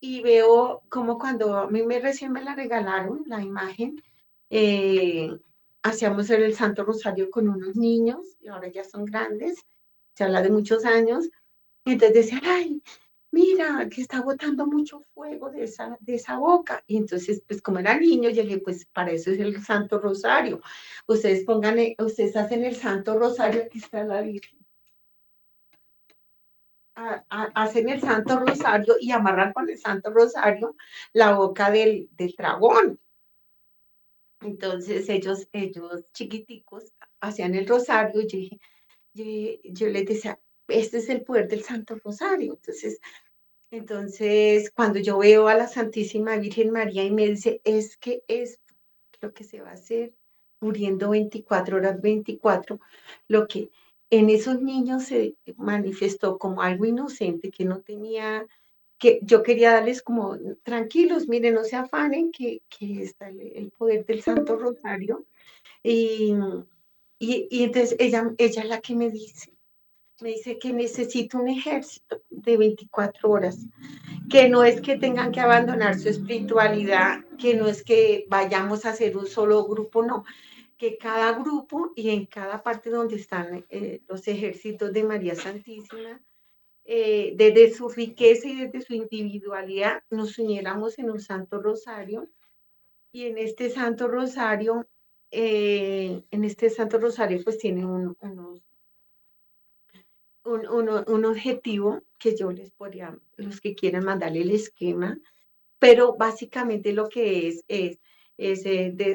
Y veo como cuando a mí me recién me la regalaron, la imagen, eh, hacíamos el Santo Rosario con unos niños, y ahora ya son grandes, se habla de muchos años, entonces decían, ay, mira, que está botando mucho fuego de esa, de esa boca. Y entonces, pues como era niño, yo le dije, pues para eso es el Santo Rosario. Ustedes pongan, ustedes hacen el Santo Rosario, aquí está la Virgen hacen el Santo Rosario y amarran con el Santo Rosario la boca del, del dragón. Entonces ellos, ellos chiquiticos hacían el rosario y yo, yo, les decía, este es el poder del Santo Rosario. Entonces, entonces, cuando yo veo a la Santísima Virgen María y me dice, es que es lo que se va a hacer, muriendo 24 horas 24, lo que en esos niños se manifestó como algo inocente que no tenía, que yo quería darles como tranquilos, miren, no se afanen, que, que está el, poder del Santo Rosario. Y, y, entonces ella, ella es la que me dice, me dice que necesito un ejército de 24 horas, que no es que tengan que abandonar su espiritualidad, que no es que vayamos a hacer un solo grupo, no, que cada grupo y en cada parte donde están eh, los ejércitos de María Santísima, eh, desde su riqueza y desde su individualidad, nos uniéramos en un Santo Rosario. Y en este Santo Rosario, eh, en este Santo Rosario, pues tiene un, unos, un, un, objetivo que yo les podría, los que quieran mandarle el esquema, pero básicamente lo que es es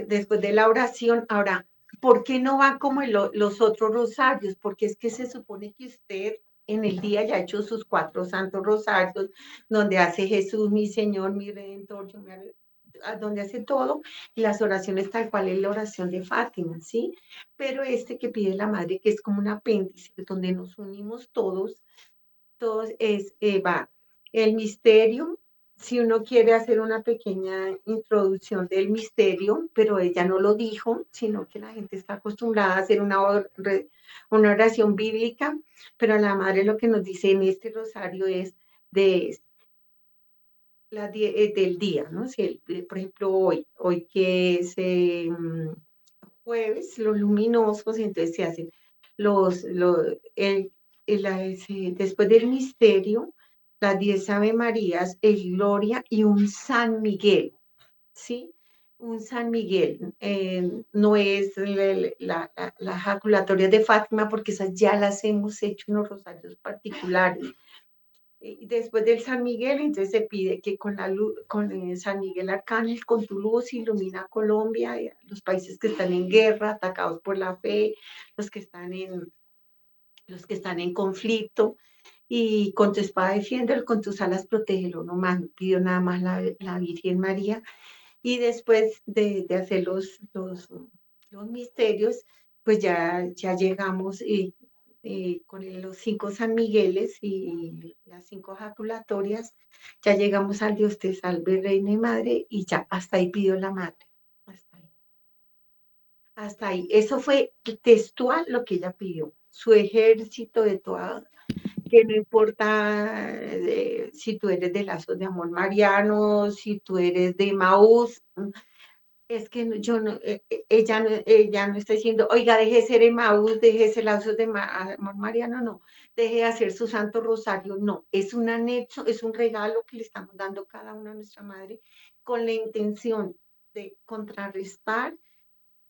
después de la oración. Ahora, ¿por qué no va como los otros rosarios? Porque es que se supone que usted en el día ya ha hecho sus cuatro santos rosarios, donde hace Jesús, mi Señor, mi Redentor, donde hace todo, las oraciones tal cual es la oración de Fátima, ¿sí? Pero este que pide la madre, que es como un apéndice, donde nos unimos todos, todos es, eh, va el misterio, si uno quiere hacer una pequeña introducción del misterio, pero ella no lo dijo, sino que la gente está acostumbrada a hacer una, una oración bíblica, pero la madre lo que nos dice en este rosario es de la, eh, del día, ¿no? Si eh, por ejemplo, hoy, hoy que es eh, jueves, los luminosos, entonces se hacen los, los el, después del misterio, las diez Ave Marías, el Gloria y un San Miguel, ¿sí? Un San Miguel, eh, no es la, la, de Fátima porque esas ya las hemos hecho en los rosarios particulares. Después del San Miguel, entonces se pide que con, la luz, con San Miguel Arcángel, con tu luz, ilumina Colombia, los países que están en guerra, atacados por la fe, los que están en, los que están en conflicto, y con tu espada defiéndelo, con tus alas protégelo, no más, pido nada más la, la Virgen María. Y después de, de hacer los, los, los, misterios, pues ya, ya llegamos y, con los cinco San Migueles y las cinco jaculatorias, ya llegamos al Dios te salve, Reina y Madre, y ya hasta ahí pidió la Madre. Hasta ahí. Hasta ahí. Eso fue textual lo que ella pidió. Su ejército de toda que no importa eh, si tú eres de lazos de amor mariano, si tú eres de Maús, es que yo no, eh, eh, ella, no, ella no está diciendo, oiga, deje de ser Maús, deje de ser de amor mariano, no, deje de hacer su santo rosario, no, es un anexo, es un regalo que le estamos dando cada una a nuestra madre con la intención de contrarrestar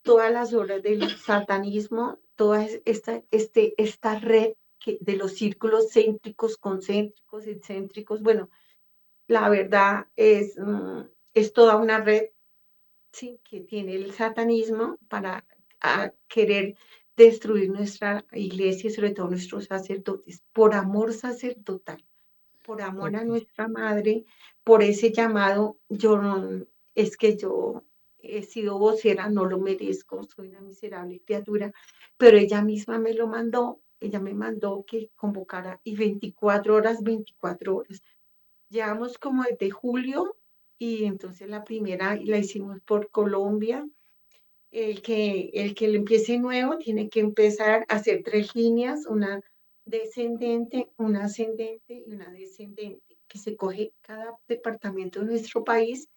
todas las obras del satanismo, toda esta, este, esta red de los círculos céntricos, concéntricos, excéntricos. Bueno, la verdad es, mm, es toda una red ¿sí? que tiene el satanismo para querer destruir nuestra iglesia y sobre todo nuestros sacerdotes, por amor sacerdotal, por amor a nuestra madre, por ese llamado. Yo no, es que yo he sido vocera, no lo merezco, soy una miserable criatura, pero ella misma me lo mandó ella me mandó que convocara y 24 horas, 24 horas. Llevamos como desde julio y entonces la primera la hicimos por Colombia. El que, el que le empiece nuevo tiene que empezar a hacer tres líneas, una descendente, una ascendente y una descendente, que se coge cada departamento de nuestro país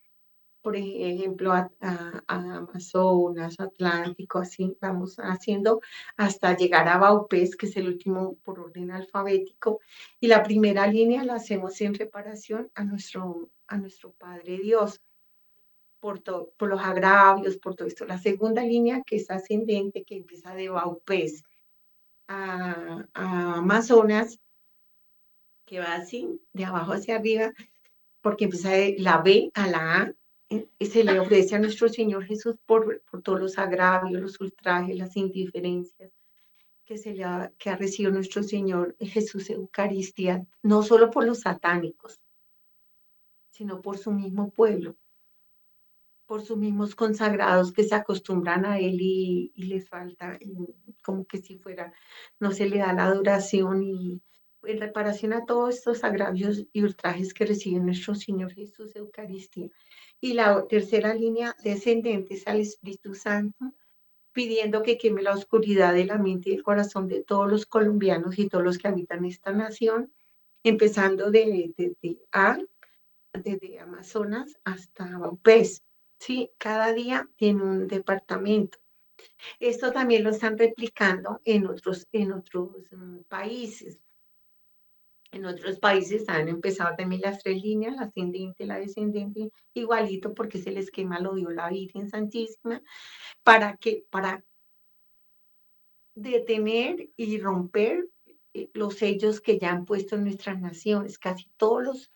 por ejemplo, a, Amazonas, Atlántico, así vamos haciendo hasta llegar a Baupés, que es el último por orden alfabético. Y la primera línea la hacemos en reparación a nuestro, a nuestro Padre Dios. Por, por los agravios, por todo esto. La segunda línea, que es ascendente, que empieza de Baupés a Amazonas, que va así, de abajo hacia arriba, porque empieza de la B a la A, se le ofrece a nuestro Señor Jesús por, por todos los agravios, los ultrajes, las indiferencias que, se le ha, que ha recibido nuestro Señor Jesús Eucaristía, no solo por los satánicos, sino por su mismo pueblo, por sus mismos consagrados que se acostumbran a Él y les falta, como que si fuera, no se le da la adoración y en reparación a todos estos agravios y ultrajes que recibe nuestro Señor Jesús Eucaristía. Y la tercera línea descendente es al Espíritu Santo, pidiendo que queme la oscuridad de la mente y el corazón de todos los colombianos y todos los que habitan esta nación, empezando de, de, A, desde Amazonas hasta Baupés. Sí, cada día tiene un departamento. Esto también lo están replicando en otros, en otros mm, países. En otros países han empezado también las tres líneas, la ascendente, la descendente, igualito porque ese esquema lo dio la Virgen Santísima, para que, para detener y romper eh, los sellos que ya han puesto en nuestras naciones. Casi todos los,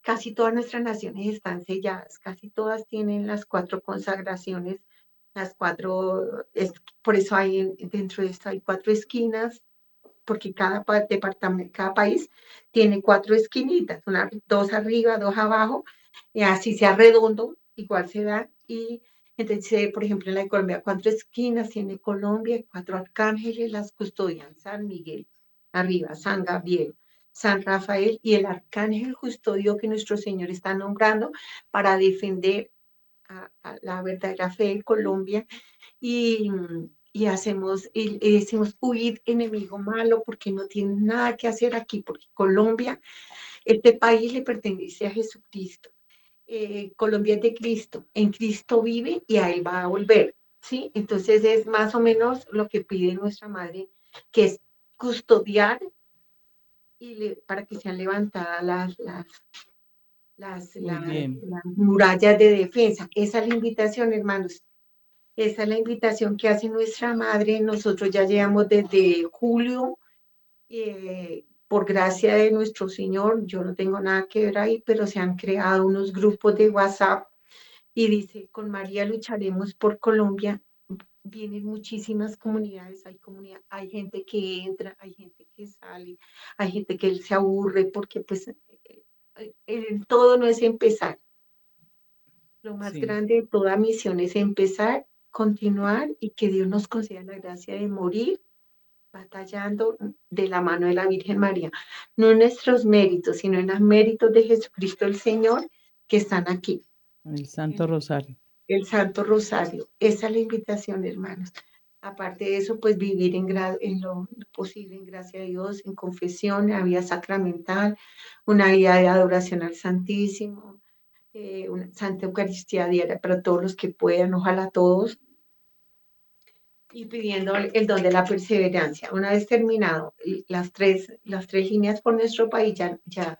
casi todas nuestras naciones están selladas, casi todas tienen las cuatro consagraciones, las cuatro, es, por eso hay dentro de esto hay cuatro esquinas porque cada departamento, cada país tiene cuatro esquinitas, una, dos arriba, dos abajo, y así sea redondo, igual se da. Y entonces, por ejemplo, en la de Colombia, cuatro esquinas tiene Colombia, cuatro arcángeles las custodian, San Miguel, arriba, San Gabriel, San Rafael y el arcángel custodio que nuestro Señor está nombrando para defender la verdadera fe de Colombia. Y, y hacemos y, decimos huir enemigo malo porque no tiene nada que hacer aquí, porque Colombia, este país le pertenece a Jesucristo. Eh, Colombia es de Cristo, en Cristo vive y a Él va a volver, ¿sí? Entonces es más o menos lo que pide nuestra madre, que es custodiar y para que sean levantadas las, las, las, las, murallas de defensa. Esa es la invitación, hermanos. Esa es la invitación que hace nuestra madre. Nosotros ya llevamos desde julio, eh, por gracia de nuestro Señor, yo no tengo nada que ver ahí, pero se han creado unos grupos de WhatsApp y dice, con María lucharemos por Colombia. Vienen muchísimas comunidades, hay comunidad, hay gente que entra, hay gente que sale, hay gente que se aburre porque pues el todo no es empezar. Lo más grande de toda misión es empezar, continuar y que Dios nos conceda la gracia de morir batallando de la mano de la Virgen María. No en nuestros méritos, sino en los méritos de Jesucristo el Señor que están aquí. El Santo Rosario. El Santo Rosario. Esa es la invitación, hermanos. Aparte de eso, pues vivir en, en lo posible, en gracia a Dios, en confesión, en la vida sacramental, una vida de adoración al Santísimo, eh, una Santa Eucaristía diaria para todos los que puedan, ojalá todos, y pidiendo el don de la perseverancia. Una vez terminado las tres, las tres líneas por nuestro país, ya, ya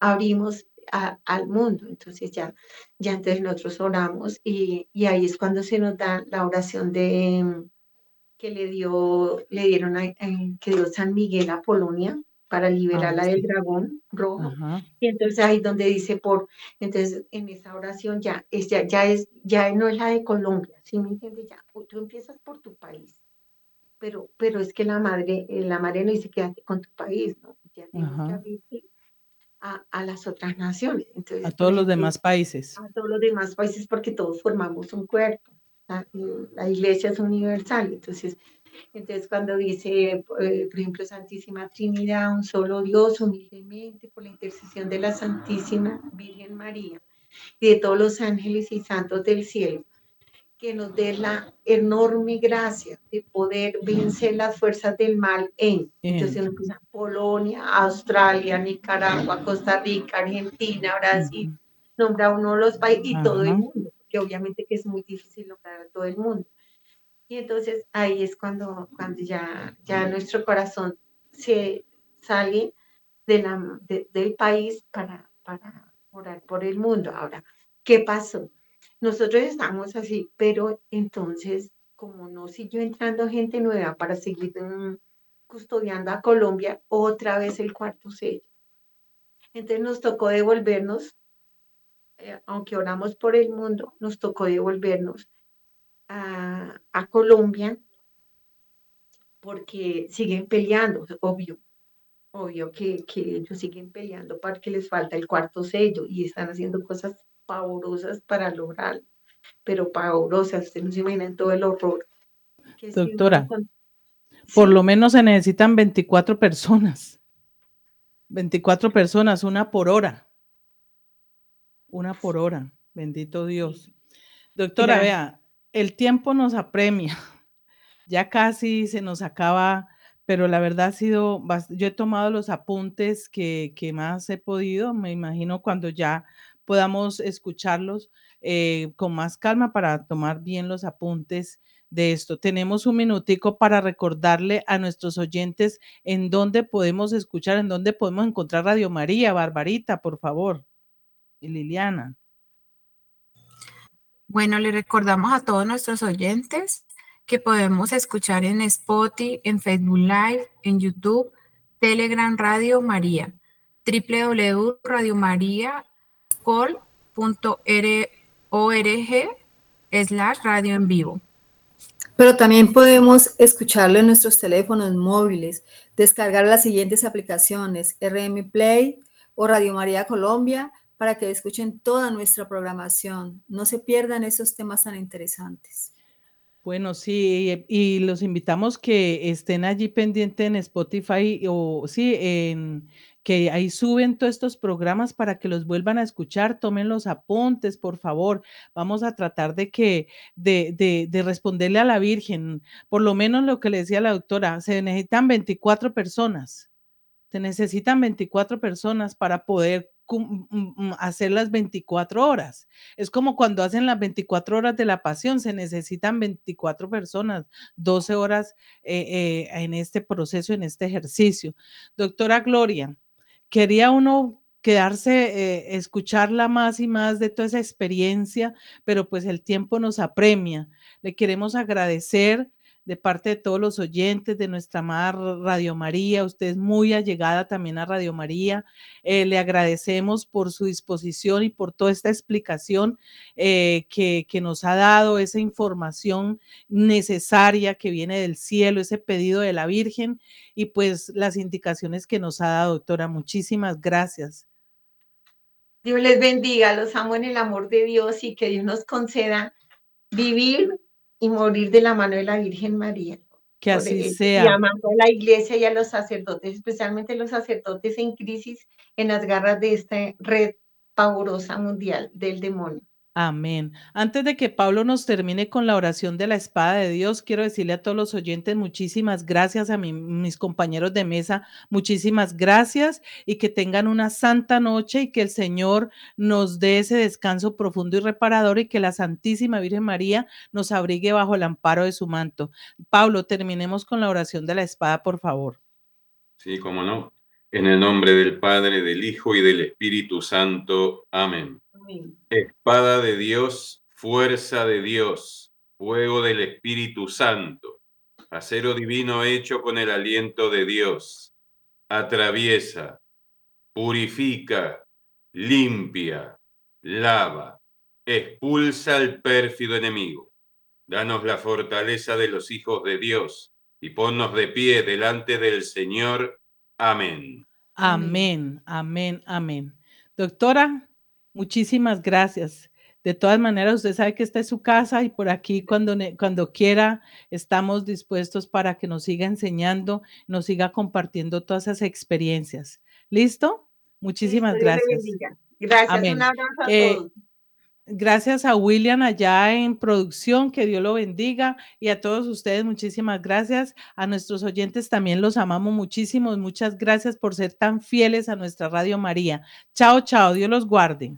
abrimos al mundo. Entonces ya, ya entonces nosotros oramos y, y, ahí es cuando se nos da la oración de que le dio, le dieron a, que dio San Miguel a Polonia para liberarla ah, del dragón rojo. Y entonces ahí donde dice por, entonces en esa oración ya es, ya, ya es, ya no es la de Colombia, ¿sí me entiendes? Ya, tú empiezas por tu país, pero, pero es que la madre, eh, la madre no dice quédate con tu país, ¿no? Ya tienes que a, a, las otras naciones. Entonces, a todos los demás países. A todos los demás países porque todos formamos un cuerpo. La, iglesia es universal, entonces, entonces cuando dice, eh, por ejemplo, Santísima Trinidad, un solo Dios, humildemente, por la intercesión de la Santísima Virgen María y de todos los ángeles y santos del cielo, que nos dé la enorme gracia de poder vencer las fuerzas del mal en, entonces Polonia, Australia, Nicaragua, Costa Rica, Argentina, Brasil, nombra uno de los países y todo el mundo que obviamente que es muy difícil lograr a todo el mundo. Y entonces ahí es cuando, cuando ya, ya nuestro corazón se sale de la, del país para, para orar por el mundo. Ahora, ¿qué pasó? Nosotros estamos así, pero entonces, como no siguió entrando gente nueva para seguir mm, custodiando a Colombia, otra vez el cuarto sello. Entonces nos tocó devolvernos eh, aunque oramos por el mundo, nos tocó devolvernos a, Colombia porque siguen peleando, obvio, obvio que, ellos siguen peleando para que les falta el cuarto sello y están haciendo cosas pavorosas para lograrlo, pero pavorosas, ustedes no se imaginan todo el horror. Doctora, por lo menos se necesitan 24 personas, 24 personas, una por hora una por hora. Bendito Dios. Doctora, vea, el tiempo nos apremia. Ya casi se nos acaba, pero la verdad ha sido, yo he tomado los apuntes que, más he podido. Me imagino cuando ya podamos escucharlos eh, con más calma para tomar bien los apuntes de esto. Tenemos un minutico para recordarle a nuestros oyentes en dónde podemos escuchar, en dónde podemos encontrar Radio María, Barbarita, por favor y Liliana. Bueno, le recordamos a todos nuestros oyentes que podemos escuchar en Spotify, en Facebook Live, en YouTube, Telegram Radio María, www.radiomariacol.org slash radio en vivo. Pero también podemos escucharlo en nuestros teléfonos móviles, descargar las siguientes aplicaciones, RM Play o Radio María Colombia, para que escuchen toda nuestra programación. No se pierdan esos temas tan interesantes. Bueno, sí, y los invitamos que estén allí pendientes en Spotify o sí, que ahí suben todos estos programas para que los vuelvan a escuchar, tomen los apuntes, por favor. Vamos a tratar de que, de, de, de responderle a la Virgen, por lo menos lo que le decía la doctora, se necesitan 24 personas, se necesitan 24 personas para poder hacer las 24 horas. Es como cuando hacen las 24 horas de la pasión, se necesitan 24 personas, 12 horas eh, eh, en este proceso, en este ejercicio. Doctora Gloria, quería uno quedarse, eh, escucharla más y más de toda esa experiencia, pero pues el tiempo nos apremia. Le queremos agradecer de parte de todos los oyentes de nuestra amada Radio María. Usted es muy allegada también a Radio María. Eh, le agradecemos por su disposición y por toda esta explicación eh, que, que, nos ha dado, esa información necesaria que viene del cielo, ese pedido de la Virgen y pues las indicaciones que nos ha dado, doctora. Muchísimas gracias. Dios les bendiga, los amo en el amor de Dios y que Dios nos conceda vivir y morir de la mano de la Virgen María. Que así sea. Y amando a la iglesia y a los sacerdotes, especialmente los sacerdotes en crisis, en las garras de esta red pavorosa mundial del demonio. Amén. Antes de que Pablo nos termine con la oración de la espada de Dios, quiero decirle a todos los oyentes muchísimas gracias, a mis compañeros de mesa, muchísimas gracias y que tengan una santa noche y que el Señor nos dé ese descanso profundo y reparador y que la Santísima Virgen María nos abrigue bajo el amparo de su manto. Pablo, terminemos con la oración de la espada, por favor. Sí, cómo no. En el nombre del Padre, del Hijo y del Espíritu Santo. Amén. Espada de Dios, fuerza de Dios, fuego del Espíritu Santo, acero divino hecho con el aliento de Dios, atraviesa, purifica, limpia, lava, expulsa al pérfido enemigo. Danos la fortaleza de los hijos de Dios y ponnos de pie delante del Señor. Amén. Amén, amén, amén. Doctora, Muchísimas gracias. De todas maneras, usted sabe que esta es su casa y por aquí cuando, cuando quiera estamos dispuestos para que nos siga enseñando, nos siga compartiendo todas esas experiencias. ¿Listo? Muchísimas gracias. Gracias, un abrazo a eh, todos. Gracias a William allá en producción, que Dios lo bendiga y a todos ustedes muchísimas gracias. A nuestros oyentes también los amamos muchísimo. Muchas gracias por ser tan fieles a nuestra Radio María. Chao, chao, Dios los guarde.